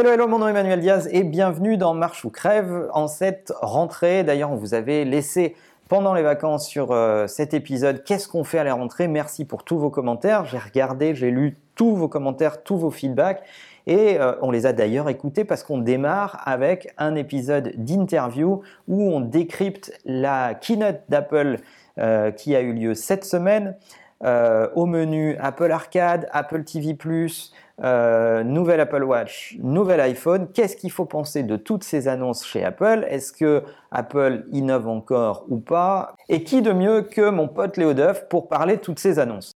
Hello, hello, mon nom est Emmanuel Diaz et bienvenue dans Marche ou Crève en cette rentrée. D'ailleurs, on vous avait laissé pendant les vacances sur euh, cet épisode Qu'est-ce qu'on fait à la rentrée? Merci pour tous vos commentaires. J'ai regardé, j'ai lu tous vos commentaires, tous vos feedbacks. Et euh, on les a d'ailleurs écoutés parce qu'on démarre avec un épisode d'interview où on décrypte la keynote d'Apple euh, qui a eu lieu cette semaine. au menu Apple Arcade, Apple TV ⁇ euh, nouvelle Apple Watch, nouvel iPhone. Qu'est-ce qu'il faut penser de toutes ces annonces chez Apple? Est-ce que Apple innove encore ou pas? Et qui de mieux que mon pote Léo Duff pour parler de toutes ces annonces?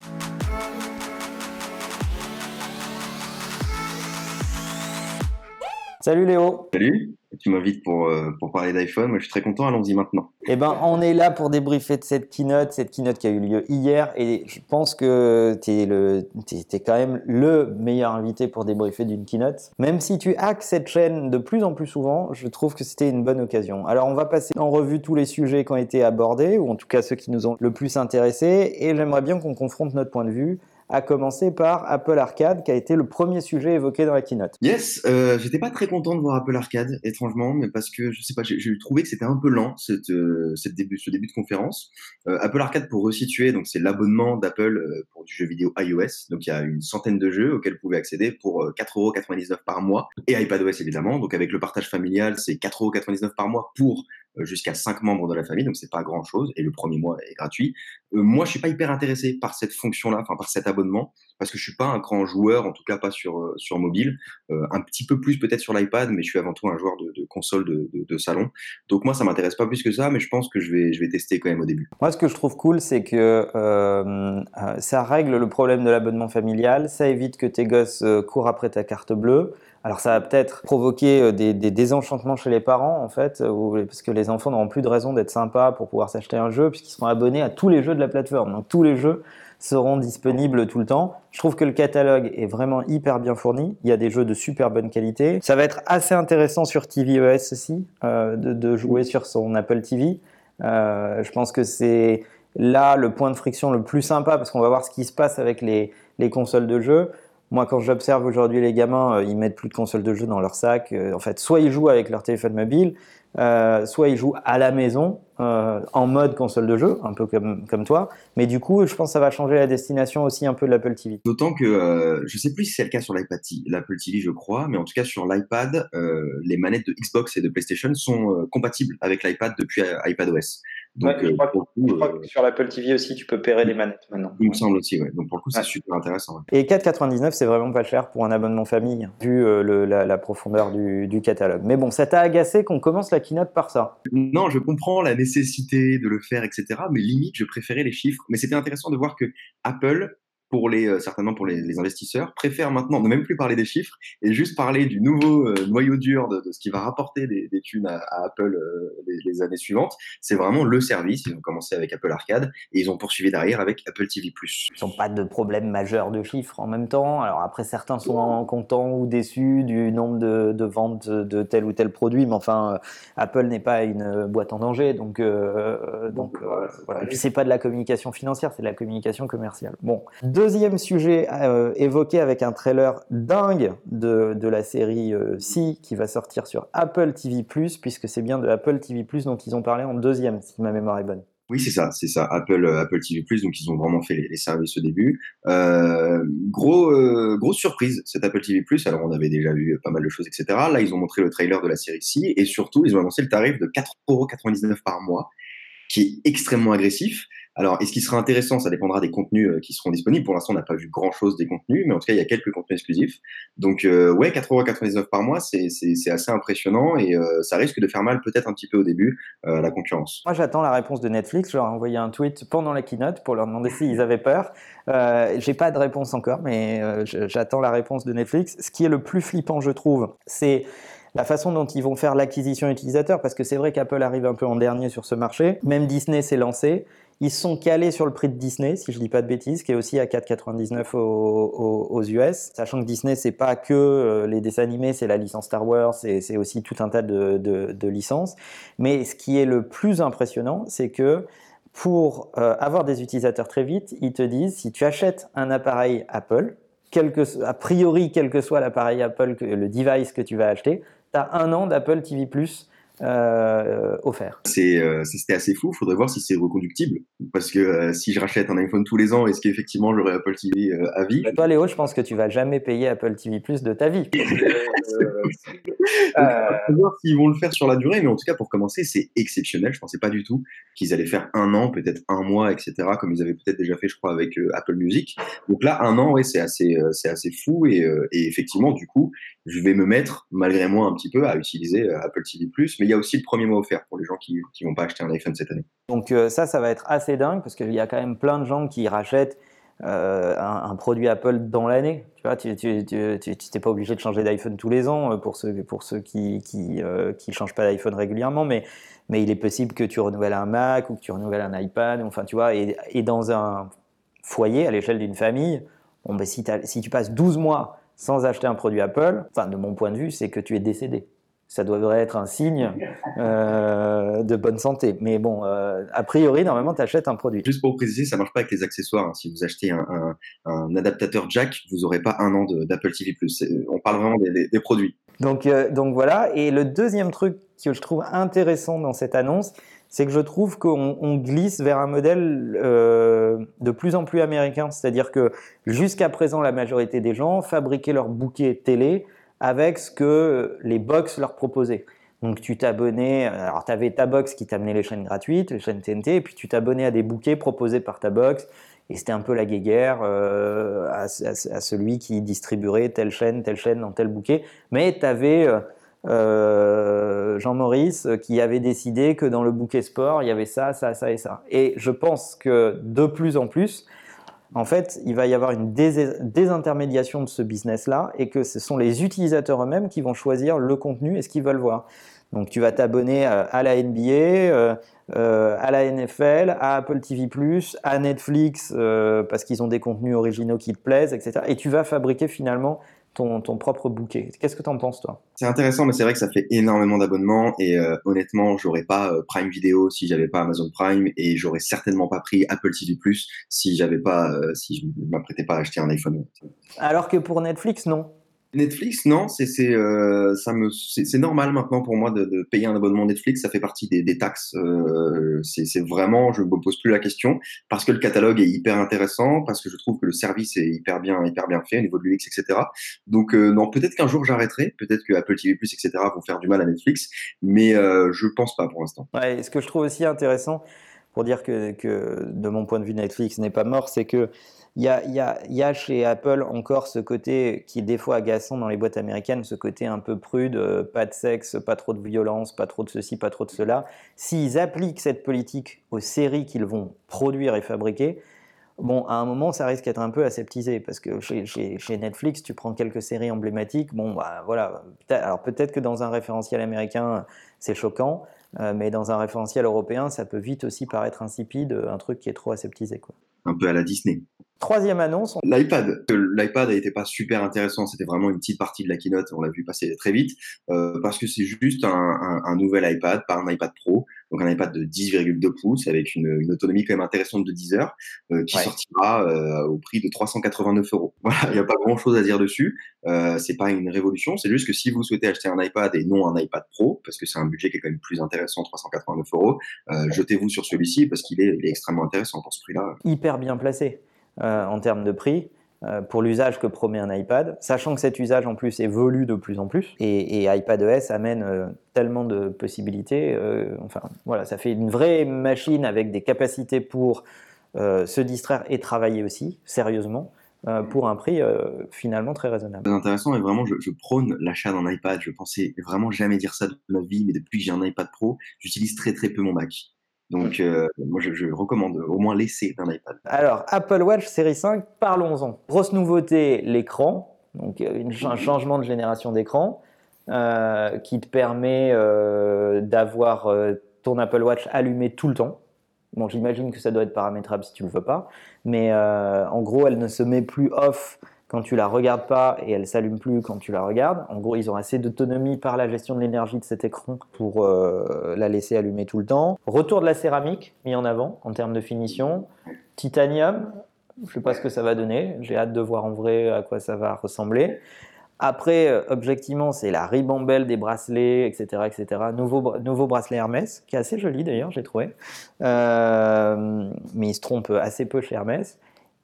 Salut Léo. Salut tu m'invites pour, euh, pour parler d'iPhone. Moi, je suis très content. Allons-y maintenant. Eh ben, on est là pour débriefer de cette keynote, cette keynote qui a eu lieu hier. Et je pense que tu es, le, es, quand même le meilleur invité pour débriefer d'une keynote. Même si tu hacks cette chaîne de plus en plus souvent, je trouve que c'était une bonne occasion. Alors, on va passer en revue tous les sujets qui ont été abordés, ou en tout cas ceux qui nous ont le plus intéressés. Et j'aimerais bien qu'on confronte notre point de vue à commencer par Apple Arcade, qui a été le premier sujet évoqué dans la keynote. Yes, euh, j'étais pas très content de voir Apple Arcade, étrangement, mais parce que je sais pas, j'ai trouvé que c'était un peu lent cette, euh, début, ce début de conférence. Euh, Apple Arcade, pour resituer, donc c'est l'abonnement d'Apple pour du jeu vidéo iOS. Donc il y a une centaine de jeux auxquels vous pouvez accéder pour 4,99€ par mois et iPadOS évidemment. Donc avec le partage familial, c'est 4,99€ par mois pour jusqu'à 5 membres de la famille, donc c'est pas grand chose, et le premier mois est gratuit. Euh, moi, je suis pas hyper intéressé par cette fonction-là, enfin par cet abonnement, parce que je suis pas un grand joueur, en tout cas pas sur euh, sur mobile, un petit peu plus peut-être sur l'iPad, mais je suis avant tout un joueur de, console de, de, de, salon. Donc moi, ça m'intéresse pas plus que ça, mais je pense que je vais je vais tester quand même au début. Moi, ce que je trouve cool, c'est que euh, ça règle le problème de l'abonnement familial, ça évite que tes gosses courent après ta carte bleue. Alors ça va peut-être provoquer euh, des, désenchantements chez les parents en fait, euh, parce que les enfants n'auront plus de raison d'être sympas pour pouvoir s'acheter un jeu puisqu'ils seront abonnés à tous les jeux de la plateforme. Donc tous les jeux seront disponibles tout le temps. Je trouve que le catalogue est vraiment hyper bien fourni. Il y a des jeux de super bonne qualité. Ça va être assez intéressant sur tvOS aussi euh, de, jouer sur son Apple TV. je pense que c'est là le point de friction le plus sympa parce qu'on va voir ce qui se passe avec les, les consoles de jeux. Moi, quand j'observe aujourd'hui les gamins, euh, ils mettent plus de consoles de jeu dans leur sac. Euh, en fait, soit ils jouent avec leur téléphone mobile, euh, soit ils jouent à la maison en mode console de jeu, un peu comme, comme toi. Mais du coup, je pense que ça va changer la destination aussi un peu de l'Apple TV. D'autant que je sais plus si c'est le cas sur l'iPad, l'Apple TV, je crois, mais en tout cas sur l'iPad, les manettes de Xbox et de PlayStation sont compatibles avec l'iPad depuis iPadOS. Donc, je crois, que, sur l'Apple TV aussi, tu peux pairer les manettes maintenant. Il me semble aussi, ouais. Donc pour le coup, c'est super intéressant. Et 4,99, c'est vraiment pas cher pour un abonnement famille, vu le, la, profondeur du, du, catalogue. Mais bon, ça t'a agacé qu'on commence la keynote par ça Non, je comprends la nécessité de le faire, etc. Mais limite, je préférais les chiffres. Mais c'était intéressant de voir que Apple pour les, euh, certainement pour les, investisseurs, préfèrent maintenant ne même plus parler des chiffres et juste parler du nouveau euh, noyau dur de, ce qui va rapporter des, des thunes à, Apple euh, les, années suivantes. C'est vraiment le service. Ils ont commencé avec Apple Arcade et ils ont poursuivi derrière avec Apple TV+. Ils n'ont pas de problème majeur de chiffres en même temps. Alors après, certains sont contents ou déçus du nombre de, ventes de tel ou tel produit, mais enfin, Apple n'est pas une boîte en danger, donc donc voilà. c'est pas de la communication financière, c'est de la communication commerciale. Bon. Deuxième sujet euh, évoqué avec un trailer dingue de, de la série euh, Si qui va sortir sur Apple TV+, puisque c'est bien de Apple TV+, dont ils ont parlé en deuxième, si ma mémoire est bonne. Oui, c'est ça, c'est ça. Apple, euh, Apple TV+, donc ils ont vraiment fait les, services au début. Euh, gros, grosse surprise, cet Apple TV+. Alors, on avait déjà vu pas mal de choses, etc. Là, ils ont montré le trailer de la série Si, et surtout, ils ont annoncé le tarif de 4,99€ par mois, qui est extrêmement agressif. Alors, est-ce qu'il sera intéressant? Ça dépendra des contenus euh, qui seront disponibles. Pour l'instant, on n'a pas vu grand-chose des contenus, mais en tout cas, il y a quelques contenus exclusifs. Donc, euh, ouais, 4,99€ par mois, c'est assez impressionnant et euh, ça risque de faire mal peut-être un petit peu au début à la concurrence. Moi, j'attends la réponse de Netflix. Je leur ai envoyé un tweet pendant la keynote pour leur demander s'ils avaient peur. Euh, J'ai pas de réponse encore, mais j'attends la réponse de Netflix. Ce qui est le plus flippant, je trouve, c'est la façon dont ils vont faire l'acquisition utilisateur, parce que c'est vrai qu'Apple arrive un peu en dernier sur ce marché. Même Disney s'est lancé. Ils sont calés sur le prix de Disney, si je dis pas de bêtises, qui est aussi à 4,99 aux, aux, US. Sachant que Disney, c'est pas que euh, les dessins animés, c'est la licence Star Wars, c'est aussi tout un tas de, licences. Mais ce qui est le plus impressionnant, c'est que pour euh, avoir des utilisateurs très vite, ils te disent si tu achètes un appareil Apple, a priori, quel que soit l'appareil Apple, le device que tu vas acheter, tu as un an d'Apple TV euh, offert. Euh, c'était assez fou. Il faudrait voir si c'est reconductible. Parce que euh, si je rachète un iPhone tous les ans, est-ce qu'effectivement j'aurai Apple TV à vie? Toi, Léo, je pense que tu vas jamais payer Apple TV Plus de ta vie. On va voir s'ils vont le faire sur la durée, mais en tout cas, pour commencer, c'est exceptionnel. Je pensais pas du tout qu'ils allaient faire un an, peut-être un mois, etc., comme ils avaient peut-être déjà fait, je crois, avec Apple Music. Donc là, un an, ouais, c'est assez, c'est assez fou. Et, et, effectivement, du coup, je vais me mettre, malgré moi, un petit peu à utiliser Apple TV Plus. Mais il y a aussi le premier mois offert pour les gens qui ne vont pas acheter un iPhone cette année. Donc euh, ça, ça va être assez dingue parce qu'il y a quand même plein de gens qui rachètent euh, un, produit Apple dans l'année. Tu vois, tu n'es pas obligé de changer d'iPhone tous les ans euh, pour ceux, pour ceux qui ne qui, changent pas d'iPhone régulièrement, mais, mais il est possible que tu renouvelles un Mac ou que tu renouvelles un iPad. Enfin, tu vois, et, dans un foyer, à l'échelle d'une famille, ben, si, si tu passes 12 mois sans acheter un produit Apple, enfin, de mon point de vue, c'est que tu es décédé ça devrait être un signe euh, de bonne santé. Mais bon, euh, a priori, normalement, tu achètes un produit. Juste pour préciser, ça marche pas avec les accessoires. Hein. Si vous achetez un, adaptateur jack, vous n'aurez pas un an d'Apple TV+. On parle vraiment des, produits. Donc, euh, donc voilà. Et le deuxième truc que je trouve intéressant dans cette annonce, c'est que je trouve qu'on glisse vers un modèle de plus en plus américain. C'est-à-dire que jusqu'à présent, la majorité des gens fabriquaient leur bouquet télé avec ce que les box leur proposaient. Donc tu t'abonnais, alors tu avais ta box qui t'amenait les chaînes gratuites, les chaînes TNT, et puis tu t'abonnais à des bouquets proposés par ta box, et c'était un peu la guéguerre euh, à, celui qui distribuerait telle chaîne, telle chaîne dans tel bouquet. Mais tu avais euh, euh, Jean-Maurice qui avait décidé que dans le bouquet sport, il y avait ça, ça, ça et ça. Et je pense que de plus en plus, en fait, il va y avoir une désintermédiation de ce business-là et que ce sont les utilisateurs eux-mêmes qui vont choisir le contenu et ce qu'ils veulent voir. Donc tu vas t'abonner euh, à la NBA, euh, euh, à la NFL, à Apple TV+, à Netflix parce qu'ils ont des contenus originaux qui te plaisent, etc. Et tu vas fabriquer finalement ton, propre bouquet. Qu'est-ce que tu en penses, toi? C'est intéressant, mais c'est vrai que ça fait énormément d'abonnements et euh, honnêtement, j'aurais pas euh, Prime Video si j'avais pas Amazon Prime et j'aurais certainement pas pris Apple TV Plus si j'avais pas, euh, si je m'apprêtais pas à acheter un iPhone. Alors que pour Netflix, non. Netflix, non, c'est euh, normal maintenant pour moi de, de, payer un abonnement Netflix, ça fait partie des, des taxes. Euh, c'est vraiment, je me pose plus la question parce que le catalogue est hyper intéressant, parce que je trouve que le service est hyper bien hyper bien fait au niveau de l'UX, etc. Donc euh, non, peut-être qu'un jour j'arrêterai, peut-être que Apple TV+, etc. vont faire du mal à Netflix, mais euh, je pense pas pour l'instant. Ouais, ce que je trouve aussi intéressant pour dire que, de mon point de vue Netflix n'est pas mort, c'est que il y a, chez Apple encore ce côté qui est des fois agaçant dans les boîtes américaines, ce côté un peu prude, euh, pas de sexe, pas trop de violence, pas trop de ceci, pas trop de cela. S'ils appliquent cette politique aux séries qu'ils vont produire et fabriquer, bon, à un moment, ça risque d'être un peu aseptisé parce que chez, Netflix, tu prends quelques séries emblématiques. Bon, bah voilà. Alors peut-être que dans un référentiel américain, c'est choquant, euh, mais dans un référentiel européen, ça peut vite aussi paraître insipide, un truc qui est trop aseptisé. Quoi. Un peu à la Disney. Troisième annonce. L'iPad. L'iPad n'était pas super intéressant. C'était vraiment une petite partie de la keynote. On l'a vu passer très vite euh, parce que c'est juste un, un, un, nouvel iPad, pas un iPad Pro. Donc un iPad de 10,2 pouces avec une, une, autonomie quand même intéressante de 10 heures euh, qui sortira euh, au prix de 389 euros. Voilà, il n'y a pas grand chose à dire dessus. Euh, c'est pas une révolution. C'est juste que si vous souhaitez acheter un iPad et non un iPad Pro, parce que c'est un budget qui est quand même plus intéressant, 389 euros, euh, jetez-vous sur celui-ci parce qu'il est, est extrêmement intéressant pour ce prix-là. Hyper bien placé. Euh, en termes de prix pour l'usage que promet un iPad, sachant que cet usage en plus évolue de plus en plus et, et iPadOS amène euh, tellement de possibilités. enfin, voilà, ça fait une vraie machine avec des capacités pour se distraire et travailler aussi sérieusement. pour un prix finalement très raisonnable. C'est intéressant et vraiment je, je prône l'achat d'un iPad. Je pensais vraiment jamais dire ça de ma vie, mais depuis que j'ai un iPad Pro, j'utilise très très peu mon Mac. Donc, euh, moi, je, recommande au moins l'essai d'un iPad. Alors, Apple Watch série 5, parlons-en. Grosse nouveauté, l'écran. Donc, euh, un changement de génération d'écran euh, qui te permet d'avoir ton Apple Watch allumé tout le temps. Bon, j'imagine que ça doit être paramétrable si tu le veux pas. Mais en gros, elle ne se met plus off quand tu la regardes pas et elle s'allume plus quand tu la regardes. En gros, ils ont assez d'autonomie par la gestion de l'énergie de cet écran pour euh, la laisser allumer tout le temps. Retour de la céramique mis en avant en termes de finition. Titanium, Je sais pas ce que ça va donner. J'ai hâte de voir en vrai à quoi ça va ressembler. Après, euh, objectivement, c'est la ribambelle des bracelets, etc., etc. Nouveau, nouveau bracelet Hermès, qui est assez joli d'ailleurs, j'ai trouvé. Euh, mais il se trompe assez peu chez Hermès.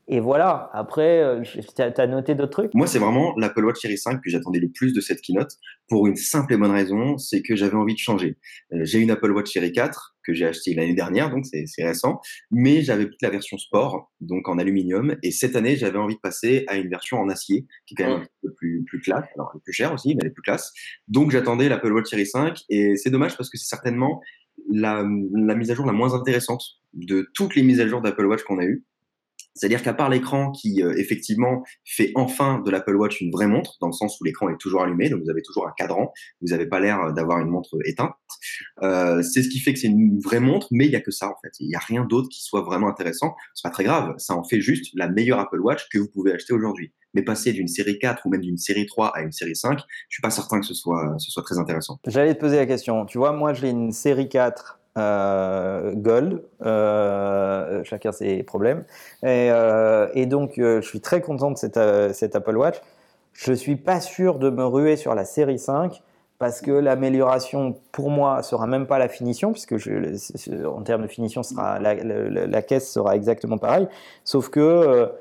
Et voilà, après, euh, tu as noté d'autres trucs? Moi, c'est vraiment l'Apple Watch Series 5 que j'attendais le plus de cette keynote, pour une simple et bonne raison, c'est que j'avais envie de changer. Euh, j'ai une Apple Watch Series 4 que j'ai acheté l'année dernière, donc c'est récent, mais j'avais pris la version sport, donc en aluminium, et cette année, j'avais envie de passer à une version en acier, qui est quand même un peu plus, plus classe, alors elle est plus chère aussi, mais elle est plus classe. Donc j'attendais l'Apple Watch Series 5, et c'est dommage parce que c'est certainement la, la mise à jour la moins intéressante de toutes les mises à jour d'Apple Watch qu'on a eues. C'est-à-dire qu'à part l'écran qui euh, effectivement fait enfin de l'Apple Watch une vraie montre, dans le sens où l'écran est toujours allumé, donc vous avez toujours un cadran, vous n'avez pas l'air d'avoir une montre éteinte. Euh, c'est ce qui fait que c'est une vraie montre, mais il n'y a que ça en fait. Il n'y a rien d'autre qui soit vraiment intéressant. C'est pas très grave, ça en fait juste la meilleure Apple Watch que vous pouvez acheter aujourd'hui. Mais passer d'une série 4 ou même d'une série 3 à une série 5, je suis pas certain que ce soit, ce soit très intéressant. J'allais te poser la question. Tu vois, moi j'ai une série 4 euh, Gold, euh, chacun ses problèmes. Et, euh, donc, je suis très content de cette, cette, Apple Watch. Je suis pas sûr de me ruer sur la série 5 parce que l'amélioration pour moi sera même pas la finition, puisque je, en termes de finition, sera, la, la, caisse sera exactement pareille, sauf que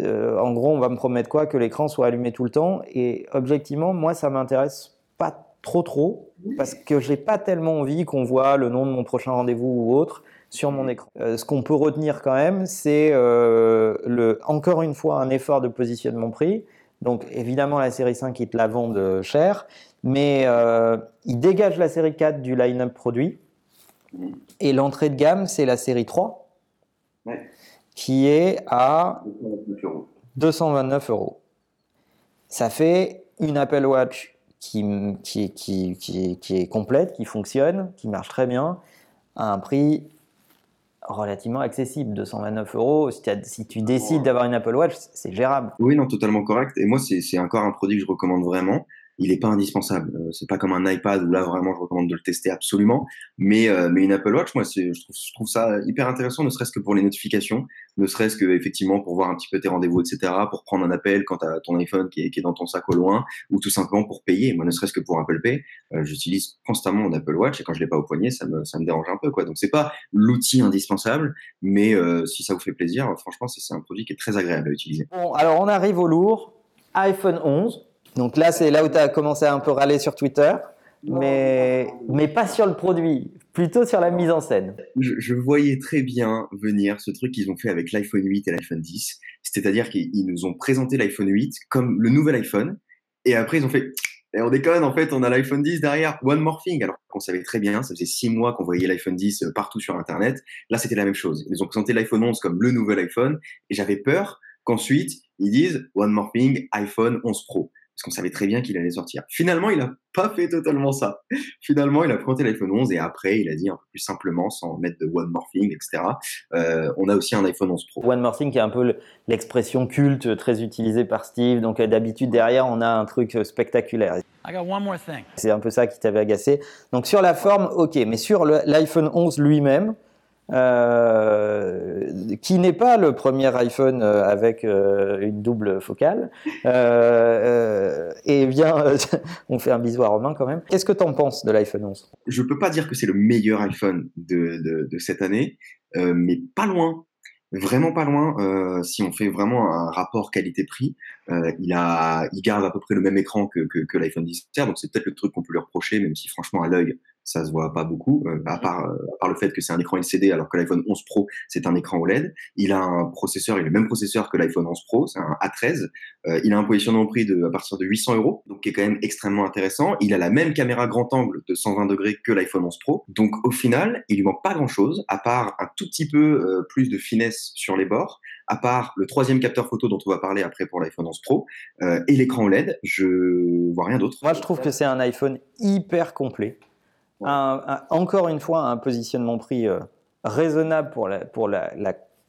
en gros, on va me promettre quoi? Que l'écran soit allumé tout le temps. Et objectivement, moi, ça m'intéresse pas trop trop, parce que j'ai pas tellement envie qu'on voit le nom de mon prochain rendez-vous ou autre sur mon écran. Euh, ce qu'on peut retenir quand même, c'est euh, le, encore une fois un effort de positionnement prix. Donc évidemment la série 5 ils te la vendent cher, mais euh, ils dégagent la série 4 du line-up produit. Et l'entrée de gamme, c'est la série 3, qui est à 229 euros. Ça fait une Apple Watch qui, qui, qui, qui, est complète, qui fonctionne, qui marche très bien, à un prix relativement accessible, 229 euros. Si, si tu décides d'avoir une Apple Watch, c'est gérable. Oui, non, totalement correct. Et moi, c'est encore un produit que je recommande vraiment il n'est pas indispensable. Euh, c'est pas comme un iPad où là vraiment je recommande de le tester absolument. Mais, euh, mais une Apple Watch, moi, je trouve, ça hyper intéressant, ne serait-ce que pour les notifications, ne serait-ce que effectivement pour voir un petit peu tes rendez-vous, etc., pour prendre un appel quand tu as ton iPhone qui est, dans ton sac au loin, ou tout simplement pour payer. Moi, ne serait-ce que pour Apple Pay, euh, j'utilise constamment mon Apple Watch et quand je l'ai pas au poignet, ça me, dérange un peu. quoi. Donc c'est pas l'outil indispensable, mais si ça vous fait plaisir, franchement, c'est un produit qui est très agréable à utiliser. Bon, alors on arrive au lourd. iPhone 11, donc là, c'est là où tu as commencé à un peu râler sur Twitter, mais, mais pas sur le produit, plutôt sur la mise en scène. Je, voyais très bien venir ce truc qu'ils ont fait avec l'iPhone 8 et l'iPhone 10, c'est-à-dire qu'ils nous ont présenté l'iPhone 8 comme le nouvel iPhone, et après ils ont fait et on déconne, en fait, on a l'iPhone 10 derrière, one more thing. Alors qu'on savait très bien, ça faisait six mois qu'on voyait l'iPhone 10 euh, partout sur Internet. Là, c'était la même chose. Ils nous ont présenté l'iPhone 11 comme le nouvel iPhone. Et j'avais peur qu'ensuite, ils disent one more thing, iPhone 11 Pro parce qu'on savait très bien qu'il allait sortir. Finalement, il n'a pas fait totalement ça. Finalement, il a présenté l'iPhone 11 et après, il a dit un peu plus simplement, sans mettre de one more thing, etc. Euh, on a aussi un iPhone 11 Pro. One more thing, qui est un peu l'expression culte très utilisée par Steve. Donc euh, d'habitude, derrière, on a un truc euh, spectaculaire. C'est un peu ça qui t'avait agacé. Donc sur la forme, ok, mais sur l'iPhone 11 lui-même, euh, qui n'est pas le premier iPhone euh, avec euh, une double focale. et bien, on fait un bisou à Romain quand même. Qu'est-ce que tu en penses de l'iPhone 11 Je peux pas dire que c'est le meilleur iPhone de, cette année, mais pas loin. Vraiment pas loin. si on fait vraiment un rapport qualité-prix, il garde à peu près le même écran que, que, que l'iPhone 10 donc c'est peut-être le truc qu'on peut lui reprocher, même si franchement à l'œil, ça se voit pas beaucoup, euh, à, part, euh, à part le fait que c'est un écran LCD alors que l'iPhone 11 Pro c'est un écran OLED. Il a un processeur, il a le même processeur que l'iPhone 11 Pro, c'est un A13. Euh, il a un positionnement prix de à partir de 800 euros, donc qui est quand même extrêmement intéressant. Il a la même caméra grand angle de 120 degrés que l'iPhone 11 Pro, donc au final il lui manque pas grand chose à part un tout petit peu plus de finesse sur les bords, à part le troisième capteur photo dont on va parler après pour l'iPhone 11 Pro et l'écran OLED. Je vois rien d'autre. Moi je trouve que c'est un iPhone hyper complet encore une fois, un positionnement prix euh, raisonnable pour la, pour la,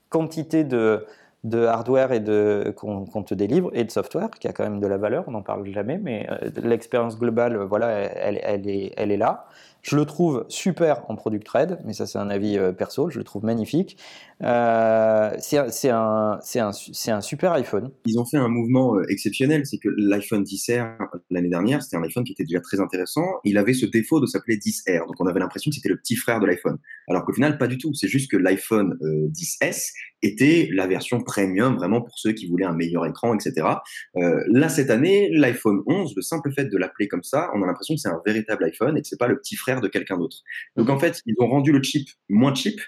quantité de, de, hardware et de qu'on te délivre et de software qui a quand même de la valeur. On n'en parle jamais, mais euh, l'expérience globale, voilà, elle, est là. Je le trouve super en product red, mais ça c'est un avis euh, perso, je le trouve magnifique. Euh, c'est un, super iPhone. Ils ont fait un mouvement euh, exceptionnel, c'est que l'iPhone 10R l'année dernière, c'était un iPhone qui était déjà très intéressant. Il avait ce défaut de s'appeler 10R, donc on avait l'impression que c'était le petit frère de l'iPhone. Alors qu'au final, pas du tout. C'est juste que l'iPhone 10S était la version premium, vraiment pour ceux qui voulaient un meilleur écran, etc. Là, cette année, l'iPhone 11, le simple fait de l'appeler comme ça, on a l'impression que c'est un véritable iPhone et que c'est pas le petit frère de quelqu'un d'autre. Donc en fait, ils ont rendu le chip moins cheap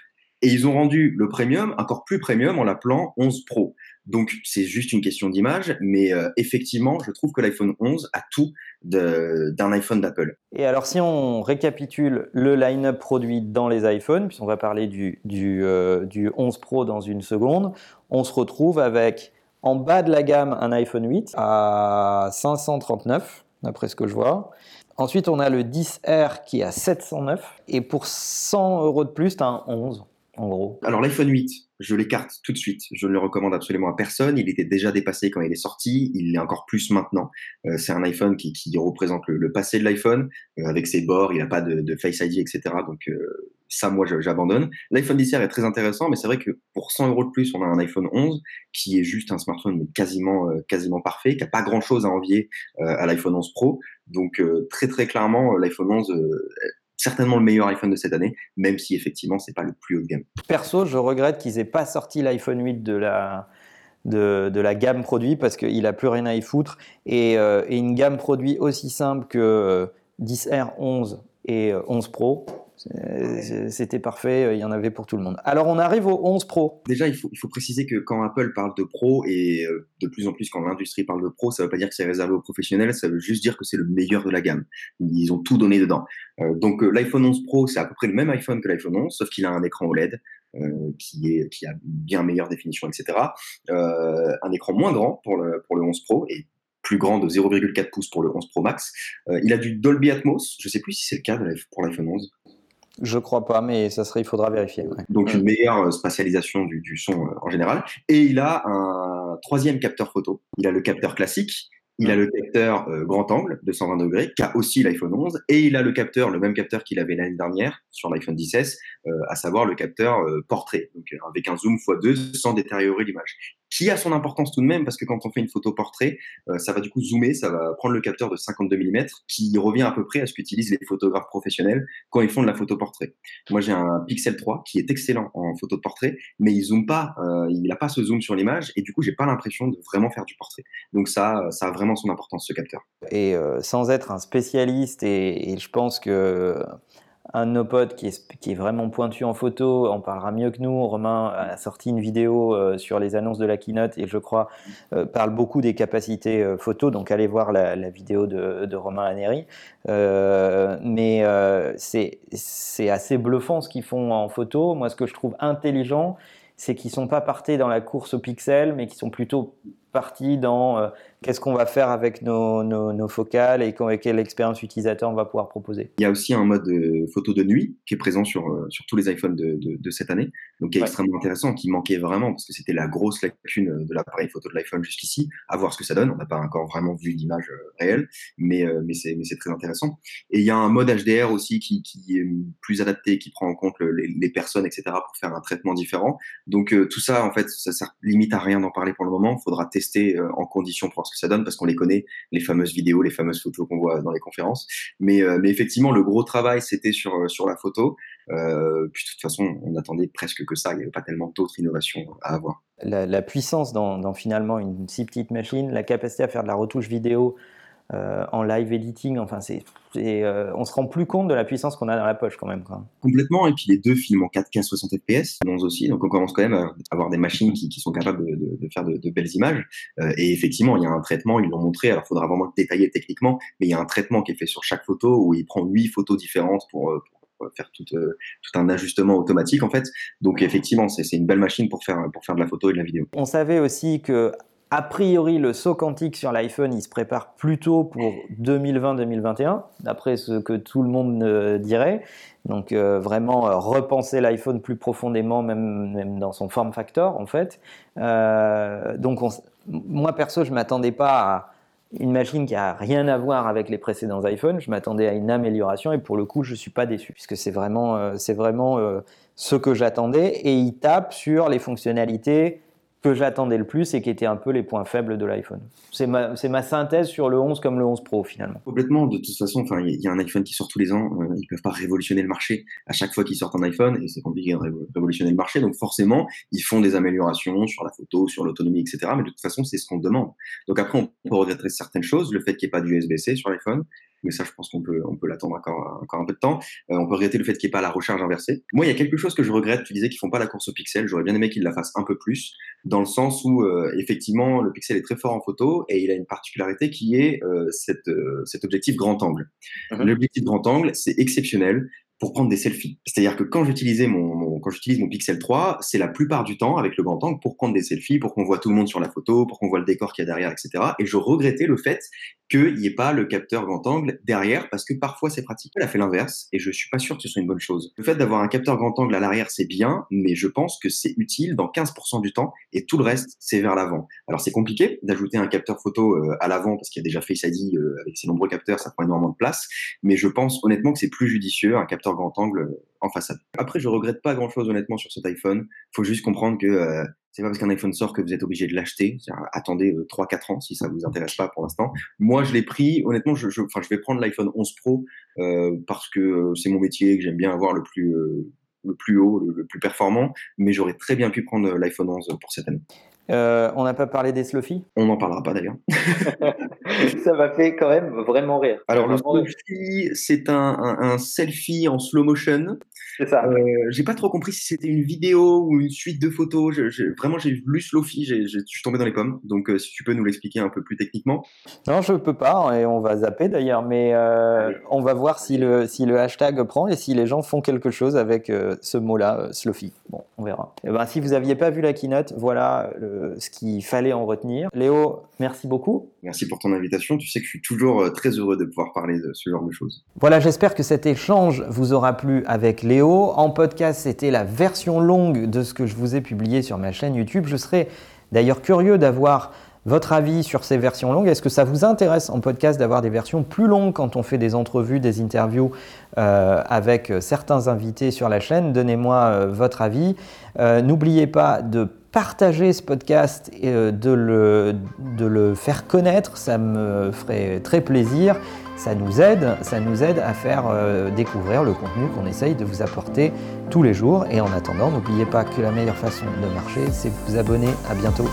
et ils ont rendu le premium encore plus premium en l'appelant 11 Pro. Donc c'est juste une question d'image, mais euh, effectivement, je trouve que l'iPhone 11 a tout d'un iPhone d'Apple. Et alors si on récapitule le line-up produit dans les iPhones, puisqu'on va parler du, du, euh, du 11 Pro dans une seconde, on se retrouve avec en bas de la gamme un iPhone 8 à 539, d'après ce que je vois. Ensuite, on a le 10R qui est à 709. Et pour 100 euros de plus, tu as un 11 en gros Alors l'iPhone 8, je l'écarte tout de suite. Je ne le recommande absolument à personne. Il était déjà dépassé quand il est sorti. Il l'est encore plus maintenant. Euh, c'est un iPhone qui, représente le, passé de l'iPhone, euh, avec ses bords. Il n'a pas de, Face ID, etc. Donc euh, ça, moi, j'abandonne. L'iPhone 10 est très intéressant, mais c'est vrai que pour 100 euros de plus, on a un iPhone 11 qui est juste un smartphone quasiment, quasiment parfait, qui n'a pas grand-chose à envier à l'iPhone 11 Pro. Donc très très clairement, l'iPhone 11 certainement le meilleur iPhone de cette année, même si effectivement c'est pas le plus haut de gamme. Perso, je regrette qu'ils aient pas sorti l'iPhone 8 de la gamme produit parce qu'il a plus rien à y foutre et, euh, une gamme produit aussi simple que 10R, euh, 11 et 11 euh, Pro, c'était parfait, euh, il y en avait pour tout le monde. Alors on arrive au 11 Pro. Déjà, il faut, préciser que quand Apple parle de Pro, et euh, de plus en plus quand l'industrie parle de Pro, ça ne veut pas dire que c'est réservé aux professionnels, ça veut juste dire que c'est le meilleur de la gamme. Ils ont tout donné dedans. Euh, donc l'iPhone 11 Pro, c'est à peu près le même iPhone que l'iPhone 11, sauf qu'il a un écran OLED. qui, est, qui a bien meilleure définition, etc. un écran moins grand pour le, pour le 11 Pro et plus grand de 0,4 pouces pour le 11 Pro Max. il a du Dolby Atmos, je ne sais plus si c'est le cas pour l'iPhone 11. Je crois pas, mais ça serait, il faudra vérifier. Donc une meilleure euh, spatialisation du, du son euh, en général. Et il a un troisième capteur photo. Il a le capteur classique, il a le capteur euh, grand angle de 120 degrés, qui a aussi l'iPhone 11, et il a le capteur, le même capteur qu'il avait l'année dernière sur l'iPhone 10s, à savoir le capteur portrait, donc avec un zoom x2 sans détériorer l'image qui a son importance tout de même parce que quand on fait une photo portrait, euh, ça va du coup zoomer, ça va prendre le capteur de 52 mm qui revient à peu près à ce qu'utilisent les photographes professionnels quand ils font de la photo portrait. Moi j'ai un Pixel 3 qui est excellent en photo portrait, mais il zoome pas, euh, il n'a pas ce zoom sur l'image et du coup j'ai pas l'impression de vraiment faire du portrait. Donc ça, ça a vraiment son importance ce capteur. Et euh, sans être un spécialiste et je pense que un de nos potes qui est, vraiment pointu en photo en parlera mieux que nous. Romain a sorti une vidéo euh, sur les annonces de la keynote et je crois euh, parle beaucoup des capacités euh, photo. Donc allez voir la, vidéo de, Romain Laneri. mais c'est assez bluffant ce qu'ils font en photo. Moi, ce que je trouve intelligent, c'est qu'ils sont pas partis dans la course au pixel, mais qui sont plutôt partie dans euh, qu'est-ce qu'on va faire avec nos, nos, focales et quelle expérience utilisateur on va pouvoir proposer. Il y a aussi un mode euh, photo de nuit qui est présent sur, euh, sur tous les iPhones de, de, cette année, donc qui est extrêmement intéressant, qui manquait vraiment parce que c'était la grosse lacune de l'appareil photo de l'iPhone jusqu'ici. À voir ce que ça donne. On n'a pas encore vraiment vu d'image réelle, mais, mais c'est très intéressant. Et il y a un mode HDR aussi qui, qui est plus adapté, qui prend en compte les, les, personnes, etc., pour faire un traitement différent. Donc tout ça, en fait, ça sert limite à rien d'en parler pour le moment. Il faudra tester euh, en condition pour voir ce que ça donne parce qu'on les connaît, les fameuses vidéos, les fameuses photos qu'on voit dans les conférences. Mais, euh, mais effectivement, le gros travail, c'était sur, euh, sur la photo. puis de toute façon, on attendait presque que ça. Il n'y avait pas tellement d'autres innovations à avoir. La, puissance dans, dans, finalement une si petite machine, la capacité à faire de la retouche vidéo, euh, en live editing. Enfin, c'est, euh, on se rend plus compte de la puissance qu'on a dans la poche quand même. Quoi. Complètement. Et puis les deux filment en 4K 60 fps, non aussi. Donc on commence quand même à avoir des machines qui, sont capables de, faire de, belles images. Euh, et effectivement, il y a un traitement. Ils l'ont montré. Alors, il faudra vraiment le détailler techniquement, mais il y a un traitement qui est fait sur chaque photo où il prend huit photos différentes pour, faire tout, tout, un ajustement automatique en fait. Donc effectivement, c'est une belle machine pour faire, pour faire de la photo et de la vidéo. On savait aussi que a priori, le saut quantique sur l'iPhone, il se prépare plutôt pour 2020-2021, d'après ce que tout le monde euh, dirait. Donc euh, vraiment euh, repenser l'iPhone plus profondément, même, dans son form factor en fait. donc moi perso, je m'attendais pas à une machine qui a rien à voir avec les précédents iPhones. Je m'attendais à une amélioration et pour le coup, je suis pas déçu puisque c'est vraiment, c'est vraiment ce que j'attendais et il tape sur les fonctionnalités que j'attendais le plus et qui étaient un peu les points faibles de l'iPhone. C'est ma, ma, synthèse sur le 11 comme le 11 Pro finalement. Complètement. De toute façon, il y, a un iPhone qui sort tous les ans. Euh, ils peuvent pas révolutionner le marché à chaque fois qu'ils sortent un iPhone et c'est compliqué de révolutionner le marché. Donc forcément, ils font des améliorations sur la photo, sur l'autonomie, etc. Mais de toute façon, c'est ce qu'on demande. Donc après, on peut regretter certaines choses, le fait qu'il n'y ait pas d'USB-C sur l'iPhone, mais ça, je pense qu'on peut, on peut l'attendre encore, encore un peu de temps. Euh, on peut regretter le fait qu'il n'y ait pas la recharge inversée. Moi, il y a quelque chose que je regrette. Tu disais qu'ils font pas la course au pixel. J'aurais bien aimé qu'ils la fassent un peu plus, dans le sens où, euh, effectivement, le pixel est très fort en photo et il a une particularité qui est euh, cette, cet objectif grand angle. Mhm. L'objectif grand angle, c'est exceptionnel pour prendre des selfies. C'est-à-dire que quand j'utilisais mon, quand j'utilise mon Pixel 3, c'est la plupart du temps avec le grand angle pour prendre des selfies, pour qu'on voit tout le monde sur la photo, pour qu'on voit le décor qu'il y a derrière, etc. Et je regrettais le fait qu'il n'y ait pas le capteur grand angle derrière parce que parfois c'est pratique. Elle a fait l'inverse et je suis pas sûr que ce soit une bonne chose. Le fait d'avoir un capteur grand angle à l'arrière, c'est bien, mais je pense que c'est utile dans 15% du temps et tout le reste, c'est vers l'avant. Alors c'est compliqué d'ajouter un capteur photo euh, à l'avant parce qu'il y a déjà Face ID euh, avec ses nombreux capteurs, ça prend énormément de place, mais je pense honnêtement que c'est plus judicieux un capteur grand angle en façade. Après, je regrette pas grand chose honnêtement sur cet iPhone. Faut juste comprendre que euh, c'est pas parce qu'un iPhone sort que vous êtes obligé de l'acheter. Attendez 3-4 euh, ans si ça vous intéresse pas pour l'instant. Moi, je l'ai pris. Honnêtement, je, je, vais prendre l'iPhone 11 Pro parce que c'est mon métier, que j'aime bien avoir le plus le plus haut, le, plus performant, mais j'aurais très bien pu prendre l'iPhone 11 pour cette année. Euh, on n'a pas parlé des Slofi On n'en parlera pas d'ailleurs. ça m'a fait quand même vraiment rire. Alors le Slofi, c'est un, selfie en slow motion. C'est ça. Euh, j'ai pas trop compris si c'était une vidéo ou une suite de photos. vraiment, j'ai lu Slofi, je suis tombé dans les pommes. Donc euh, si tu peux nous l'expliquer un peu plus techniquement. Non, je peux pas et on va zapper d'ailleurs, mais on va voir si le, si le hashtag prend et si les gens font quelque chose avec ce mot-là, Slofi. Bon, on verra. Et eh ben, si vous n'aviez pas vu la keynote, voilà le ce qu'il fallait en retenir. Léo, merci beaucoup. Merci pour ton invitation. Tu sais que je suis toujours euh, très heureux de pouvoir parler de ce genre de choses. Voilà, j'espère que cet échange vous aura plu avec Léo. En podcast, c'était la version longue de ce que je vous ai publié sur ma chaîne YouTube. Je serais d'ailleurs curieux d'avoir votre avis sur ces versions longues. Est-ce que ça vous intéresse en podcast d'avoir des versions plus longues quand on fait des entrevues, des interviews euh, avec certains invités sur la chaîne? Donnez-moi euh, votre avis. N'oubliez pas de partager ce podcast et euh, de le, faire connaître, ça me ferait très plaisir. Ça nous aide, ça nous aide à faire euh, découvrir le contenu qu'on essaye de vous apporter tous les jours. Et en attendant, n'oubliez pas que la meilleure façon de marcher, c'est de vous abonner. À bientôt.